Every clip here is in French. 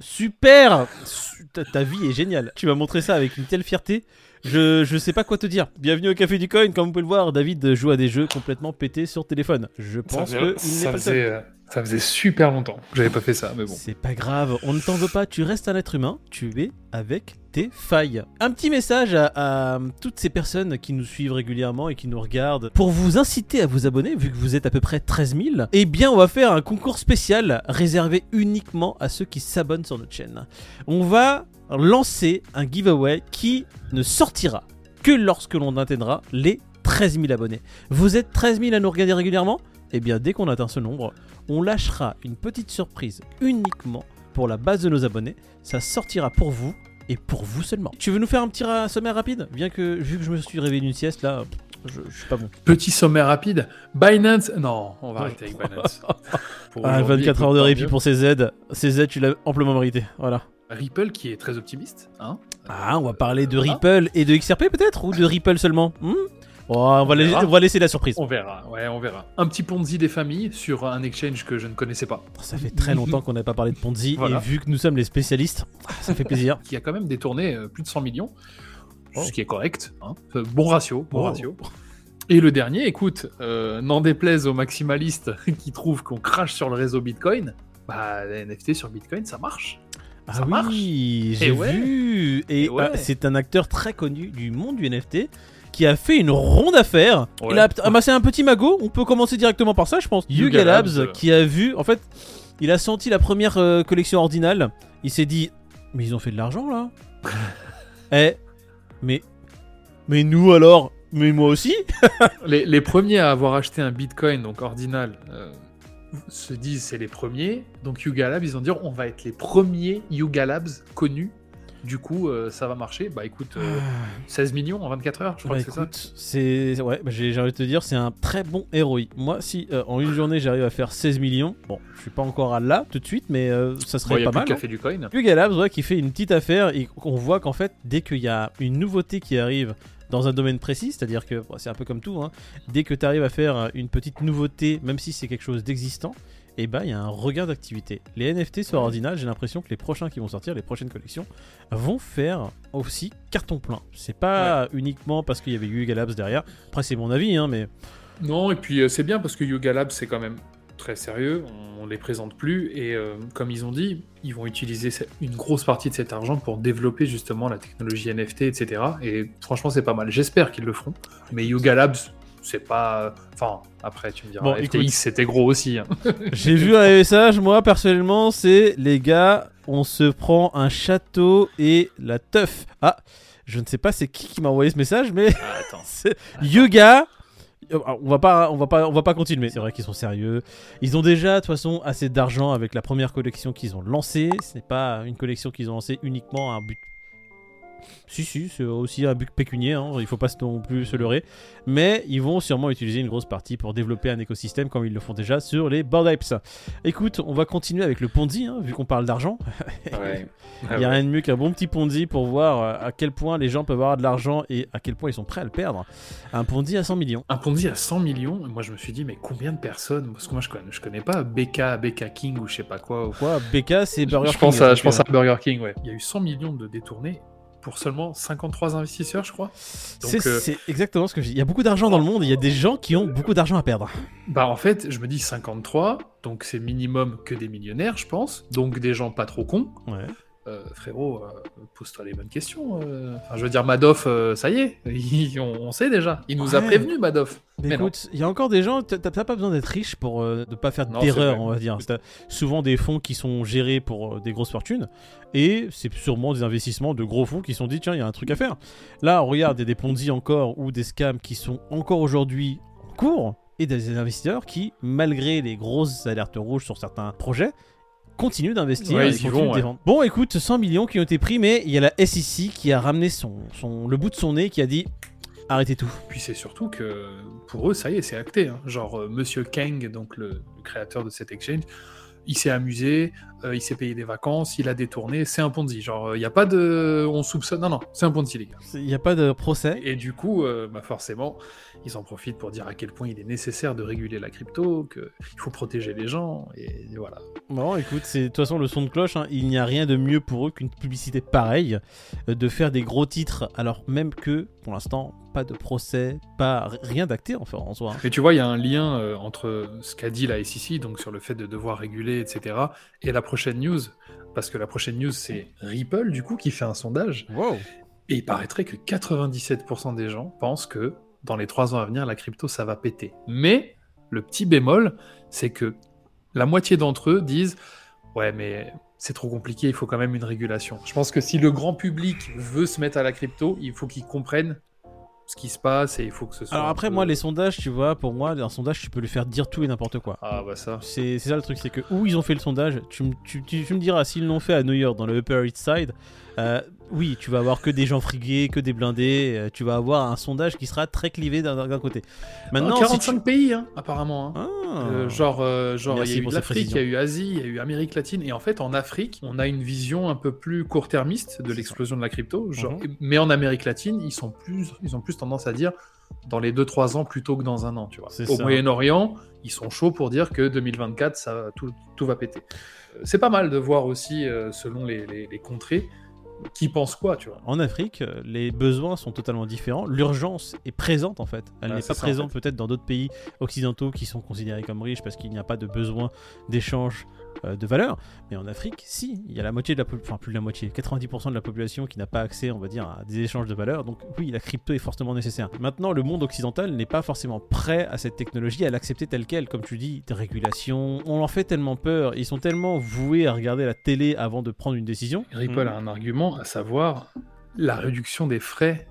Super ta, ta vie est géniale. Tu m'as montré ça avec une telle fierté. Je, je sais pas quoi te dire. Bienvenue au Café du Coin. Comme vous pouvez le voir, David joue à des jeux complètement pétés sur téléphone. Je pense que n'est ça pas le seul. Ça faisait super longtemps que j'avais pas fait ça, mais bon. C'est pas grave, on ne t'en veut pas, tu restes un être humain, tu es avec tes failles. Un petit message à, à toutes ces personnes qui nous suivent régulièrement et qui nous regardent. Pour vous inciter à vous abonner, vu que vous êtes à peu près 13 000, eh bien on va faire un concours spécial réservé uniquement à ceux qui s'abonnent sur notre chaîne. On va lancer un giveaway qui ne sortira que lorsque l'on atteindra les 13 000 abonnés. Vous êtes 13 000 à nous regarder régulièrement? Eh bien dès qu'on atteint ce nombre, on lâchera une petite surprise uniquement pour la base de nos abonnés. Ça sortira pour vous et pour vous seulement. Tu veux nous faire un petit sommaire rapide? Bien que, vu que je me suis réveillé d'une sieste, là, je, je suis pas bon. Petit sommaire rapide. Binance. Non, on va arrêter avec Binance. Pour Ah, aujourd'hui, 24 heures de répit mieux. pour ces aides. Ces aides, tu l'as amplement mérité. Voilà. Ripple qui est très optimiste. Hein Ah, on va parler de. Ripple et de XRP peut-être? Ou de Ripple seulement? Hmm? Oh, on, va la- verra. on va laisser la surprise. On verra, ouais, on verra. Un petit Ponzi des familles sur un exchange que je ne connaissais pas. Ça fait très longtemps qu'on n'a pas parlé de Ponzi Voilà. et vu que nous sommes les spécialistes, ça fait plaisir. Qui a quand même détourné euh, plus de 100 millions. Oh. Ce qui est correct. hein. Euh, Bon ratio, bon Oh. ratio. Et le dernier, écoute, euh, n'en déplaise aux maximalistes qui trouvent qu'on crache sur le réseau Bitcoin, bah les NFT sur Bitcoin, ça marche. Ah Ça marche. oui, j'ai ouais. vu. Et, Et ouais. c'est un acteur très connu du monde du NFT qui a fait une ronde affaire. Ouais. Il a amassé un petit magot. On peut commencer directement par ça, je pense. Yuga Labs, Labs, qui a vu, en fait, il a senti la première euh, collection ordinale. Il s'est dit, mais ils ont fait de l'argent là. eh, mais, mais nous alors, mais moi aussi? Les, les premiers à avoir acheté un Bitcoin, donc ordinal, euh, se disent c'est les premiers. Donc Yuga Labs, ils vont dire on va être les premiers Yuga Labs connus. Du coup, euh, ça va marcher. Bah écoute, euh, 16 millions en 24 heures, je crois Bah, que c'est ça. ouais, bah, j'ai envie de te dire, c'est un très bon ROI. Moi, si euh, en une journée j'arrive à faire 16 millions, bon, je suis pas encore à là tout de suite, mais ça serait pas plus mal. hein. café du coin. Yuga Labs, ouais, qui fait une petite affaire et on voit qu'en fait, dès qu'il y a une nouveauté qui arrive dans un domaine précis, c'est-à-dire que bon, c'est un peu comme tout, hein, dès que tu arrives à faire une petite nouveauté, même si c'est quelque chose d'existant, et ben il y a un regain d'activité. Les NFT sur. Ordinal, j'ai l'impression que les prochains qui vont sortir, les prochaines collections, vont faire aussi carton plein. C'est pas uniquement parce qu'il y avait Yuga Labs derrière. Après, c'est mon avis, hein, mais Non, et puis euh, c'est bien parce que Yuga Labs, c'est quand même très sérieux. On, on les présente plus. Et euh, comme ils ont dit, ils vont utiliser une grosse partie de cet argent pour développer justement la technologie NFT, etc. Et franchement, c'est pas mal. J'espère qu'ils le feront. Mais Yuga Labs, c'est pas. Enfin, après, tu me diras, Bon, FTX, écoute. c'était gros aussi. hein. J'ai vu un message, moi personnellement, c'est les gars, on se prend un château et la teuf. Ah, je ne sais pas c'est qui qui m'a envoyé ce message, mais Ah, attends. c'est Yuga. Euh, On va pas, on va pas, on va pas continuer. C'est vrai qu'ils sont sérieux. Ils ont déjà de toute façon assez d'argent avec la première collection qu'ils ont lancée. Ce n'est pas une collection qu'ils ont lancée uniquement à un but. Si, si, c'est aussi un but pécunier, hein, il faut pas non plus se leurrer. Mais ils vont sûrement utiliser une grosse partie pour développer un écosystème comme ils le font déjà sur les Bored Apes. Écoute, on va continuer avec le Ponzi, hein, vu qu'on parle d'argent. Ouais. Il n'y a rien de mieux qu'un bon petit Ponzi pour voir euh, à quel point les gens peuvent avoir de l'argent et à quel point ils sont prêts à le perdre. Un Ponzi à 100 millions. Un Ponzi à 100 millions, moi je me suis dit, mais combien de personnes? Parce que moi je connais, je connais pas BK, BK King ou je sais pas quoi. ou- Quoi BK, c'est Burger je pense King, à, donc, je pense à Burger King, ouais. Il y a eu 100 millions de détournés pour seulement 53 investisseurs, je crois. C'est euh, c'est exactement ce que je dis. Il y a beaucoup d'argent dans le monde et il y a des gens qui ont beaucoup d'argent à perdre. Bah en fait, je me dis 53, donc c'est minimum que des millionnaires, je pense. Donc des gens pas trop cons. Ouais. Euh, frérot, euh, pose-toi les bonnes questions. euh. Enfin, je veux dire, Madoff, ça y est, il- on, on sait déjà. Il nous a prévenu, Madoff. Mais, écoute, il y a encore des gens, t'as pas besoin d'être riche pour ne pas faire d'erreur, on va dire. C'est souvent des fonds qui sont gérés pour des grosses fortunes et c'est sûrement des investissements de gros fonds qui sont dit tiens, il y a un truc à faire. Là, on regarde, il y a des Ponzi encore ou des scams qui sont encore aujourd'hui en cours et des investisseurs qui, malgré les grosses alertes rouges sur certains projets, continuent d'investir Ouais, et ils y continuent vont, de ouais. défendre. Bon, écoute, 100 millions qui ont été pris, mais il y a la SEC qui a ramené son, son, le bout de son nez qui a dit arrêtez tout. Puis c'est surtout que pour eux, ça y est, c'est acté. hein. Genre, euh, Monsieur Kang, donc le, le créateur de cet exchange, il s'est amusé euh, il s'est payé des vacances, il a détourné, c'est un Ponzi. Genre, il n'y a pas de. On soupçonne. Non, non, c'est un Ponzi, les gars. Il n'y a pas de procès. Et du coup, euh, bah forcément, ils en profitent pour dire à quel point il est nécessaire de réguler la crypto, qu'il faut protéger les gens, et voilà. Bon, écoute, c'est de toute façon le son de cloche. hein. Il n'y a rien de mieux pour eux qu'une publicité pareille, euh, de faire des gros titres, alors même que, pour l'instant, pas de procès, pas rien d'acté en fait en soi. hein. Mais tu vois, il y a un lien euh, entre ce qu'a dit la SEC, donc sur le fait de devoir réguler, etc., et la prochaine news. Parce que la prochaine news, c'est Ripple, du coup, qui fait un sondage. Wow. Et il paraîtrait que 97% des gens pensent que dans les 3 ans à venir, la crypto, ça va péter. Mais le petit bémol, c'est que la moitié d'entre eux disent Ouais, mais c'est trop compliqué, il faut quand même une régulation. Je pense que si le grand public veut se mettre à la crypto, il faut qu'il comprenne ce qui se passe et il faut que ce soit. Alors après, peu- moi, les sondages, tu vois, pour moi, un sondage, tu peux lui faire dire tout et n'importe quoi. Ah, bah ça. C'est c'est ça le truc, c'est que où ils ont fait le sondage, tu, me- tu, tu- tu me diras s'ils l'ont fait à New York dans le Upper East Side, euh, oui, tu vas avoir que des gens frigués, que des blindés, euh, tu vas avoir un sondage qui sera très clivé d'un d'un côté. Maintenant, Ah, si 45 tu- pays, hein, apparemment. hein. Ah. Euh, genre, euh, genre il y a eu l'Afrique, il y a eu Asie, il y a eu Amérique latine, et en fait en Afrique, on a une vision un peu plus court-termiste de l'explosion de la crypto. Genre, Mhm. Mais en Amérique latine, ils sont plus, ils ont plus tendance à dire dans les 2-3 ans plutôt que dans un an, tu vois. Au. Moyen-Orient, ils sont chauds pour dire que 2024, ça, tout, tout va péter. Euh, C'est pas mal de voir aussi, selon les, les- les contrées, qui pense quoi, tu vois. En Afrique, les besoins sont totalement différents. L'urgence est présente en fait. Elle Ah, n'est pas ça, en présente peut-être dans d'autres pays occidentaux qui sont considérés comme riches parce qu'il n'y a pas de besoin d'échange euh, de valeur. Mais en Afrique, si, il y a la moitié de la population, enfin plus de la moitié, 90% de la population qui n'a pas accès, on va dire, à des échanges de valeur. Donc oui, la crypto est fortement nécessaire. Maintenant, le monde occidental n'est pas forcément prêt à cette technologie, à l'accepter telle qu'elle. Comme tu dis, des régulations, on leur fait tellement peur, ils sont tellement voués à regarder la télé avant de prendre une décision. Ripple Mhm. a un argument, à savoir la réduction des frais.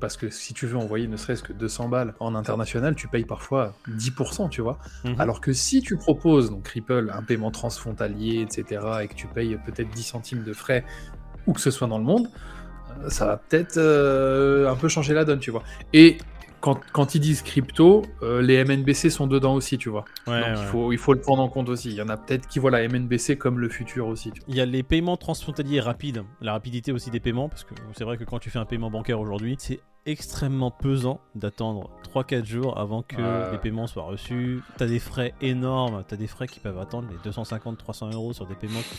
Parce que si tu veux envoyer ne serait-ce que 200 balles en international, tu payes parfois 10%, tu vois. Mhm. Alors que si tu proposes, donc Ripple, un paiement transfrontalier, etc., et que tu payes peut-être 10 centimes de frais, où que ce soit dans le monde, euh, ça va peut-être euh, un peu changer la donne, tu vois. Et quand, quand ils disent crypto, euh, les MNBC sont dedans aussi, tu vois. Ouais, Donc ouais. il, faut, il faut le prendre en compte aussi. Il y en a peut-être qui voient la MNBC comme le futur aussi. tu vois. Il y a les paiements transfrontaliers rapides, la rapidité aussi des paiements, parce que c'est vrai que quand tu fais un paiement bancaire aujourd'hui, c'est extrêmement pesant d'attendre 3-4 jours avant que les paiements soient reçus. T'as des frais énormes, t'as des frais qui peuvent attendre les 250-300 euros sur des paiements qui.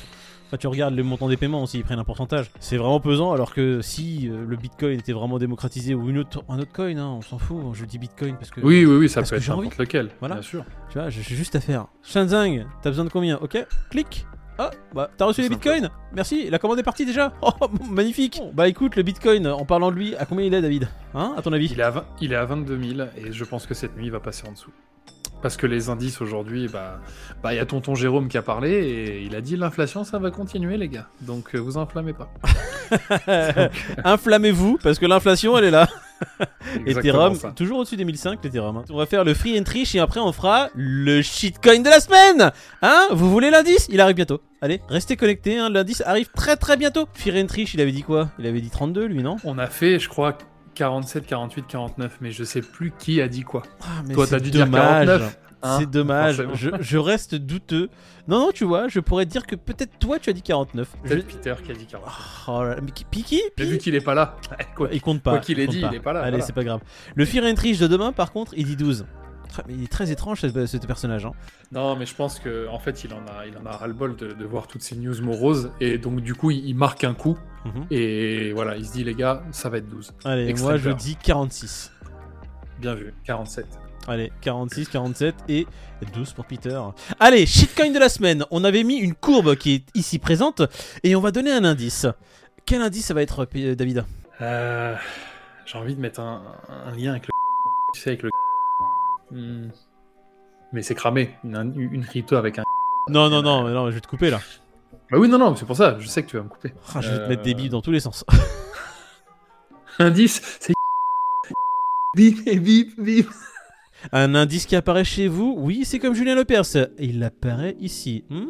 Enfin, tu regardes le montant des paiements aussi, ils prennent un pourcentage. C'est vraiment pesant, alors que si euh, le bitcoin était vraiment démocratisé, ou une autre, un autre coin, hein, on s'en fout, je dis bitcoin parce que... Oui, oui, oui, ça peut être n'importe lequel. Voilà. Bien sûr. Tu vois, j'ai j'ai juste à faire. Shenzhen, t'as besoin de combien? Ok, clique. Ah, bah, t'as reçu les bitcoins Merci, la commande est partie déjà Oh, magnifique Bon, Bah écoute, le bitcoin, en parlant de lui, à combien il est, David Hein, à ton avis Il est, à 20 il est à 22 000 et je pense que cette nuit il va passer en dessous. Parce que les indices aujourd'hui, bah, bah, il y a tonton Jérôme qui a parlé et il a dit l'inflation ça va continuer les gars. Donc euh, vous enflammez pas. Inflammez-vous, parce que l'inflation, elle est là. Ethereum, ça. toujours au-dessus des 1005, l'Ethereum. hein. On va faire le free and triche et après on fera le shitcoin de la semaine Hein Vous voulez l'indice? Il arrive bientôt. Allez, restez connectés, hein, l'indice arrive très très bientôt. Free and triche, il avait dit quoi? Il avait dit 32 lui, non? On a fait, je crois, 47, 48, 49, mais je sais plus qui a dit quoi. Ah, mais Toi, t'as dû dire dommage. 49, hein, c'est dommage. Je, je reste douteux. Non, non, tu vois, je pourrais te dire que peut-être toi tu as dit 49. Je- Peter qui a dit 49. Oh là là, mais qui- Piki vu qu'il est pas là, quoi. Il compte pas. quoi qu'il ait dit, il est pas là, Allez, voilà. c'est pas grave. Le Fear and Triche de demain, par contre, il dit 12. Très- mais il est très étrange ce, ce personnage. Hein. Non, mais je pense que en fait, il en a, il en a ras-le-bol de, de voir toutes ces news moroses et donc du coup, il, il marque un coup Mhm. et voilà, il se dit les gars, ça va être 12. Allez, Extrême moi je dis 46. Bien vu, 47. Allez, 46, 47 et 12 pour Peter. Allez, shitcoin de la semaine. On avait mis une courbe qui est ici présente et on va donner un indice. Quel indice ça va être, P- David? Euh, J'ai envie de mettre un, un lien avec le. Tu sais, avec le. Hmm. Mais c'est cramé, une, une crypto avec un. Non, non, non, non, je vais te couper là. Bah oui, non, non, c'est pour ça, je sais que tu vas me couper. Ah, je vais te Euh, mettre des billes dans tous les sens. Indice, c'est. Bip et bip, bip. Un indice qui apparaît chez vous? Oui, c'est comme Julien Lepers. Il apparaît ici. Hmm,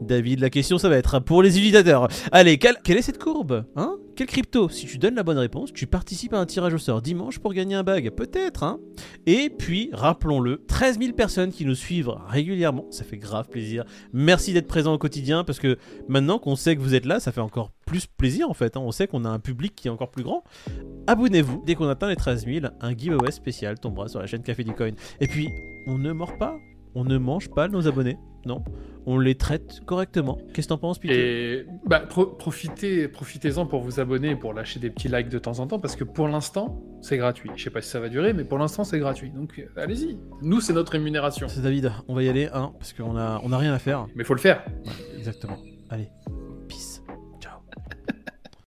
David, la question, ça va être pour les utilisateurs. Allez, quelle, est cette courbe Hein? Quelle crypto? Si tu donnes la bonne réponse, tu participes à un tirage au sort dimanche pour gagner un bag. Peut-être, hein? Et puis, rappelons-le, 13 000 personnes qui nous suivent régulièrement. Ça fait grave plaisir. Merci d'être présent au quotidien parce que maintenant qu'on sait que vous êtes là, ça fait encore plus plaisir en fait. hein. On sait qu'on a un public qui est encore plus grand. Abonnez-vous. Dès qu'on atteint les 13 000, un giveaway spécial tombera sur la chaîne Café du Coin. Et puis, on ne mord pas. On ne mange pas nos abonnés. Non. On les traite correctement. Qu'est-ce que t'en penses, Et bah, pro- profitez, profitez-en pour vous abonner et pour lâcher des petits likes de temps en temps, parce que pour l'instant, c'est gratuit. Je sais pas si ça va durer, mais pour l'instant, c'est gratuit. Donc euh, allez-y. Nous, c'est notre rémunération. C'est David, on va y aller, hein, parce qu'on a, on a rien à faire. Mais faut le faire. Exactement. Allez,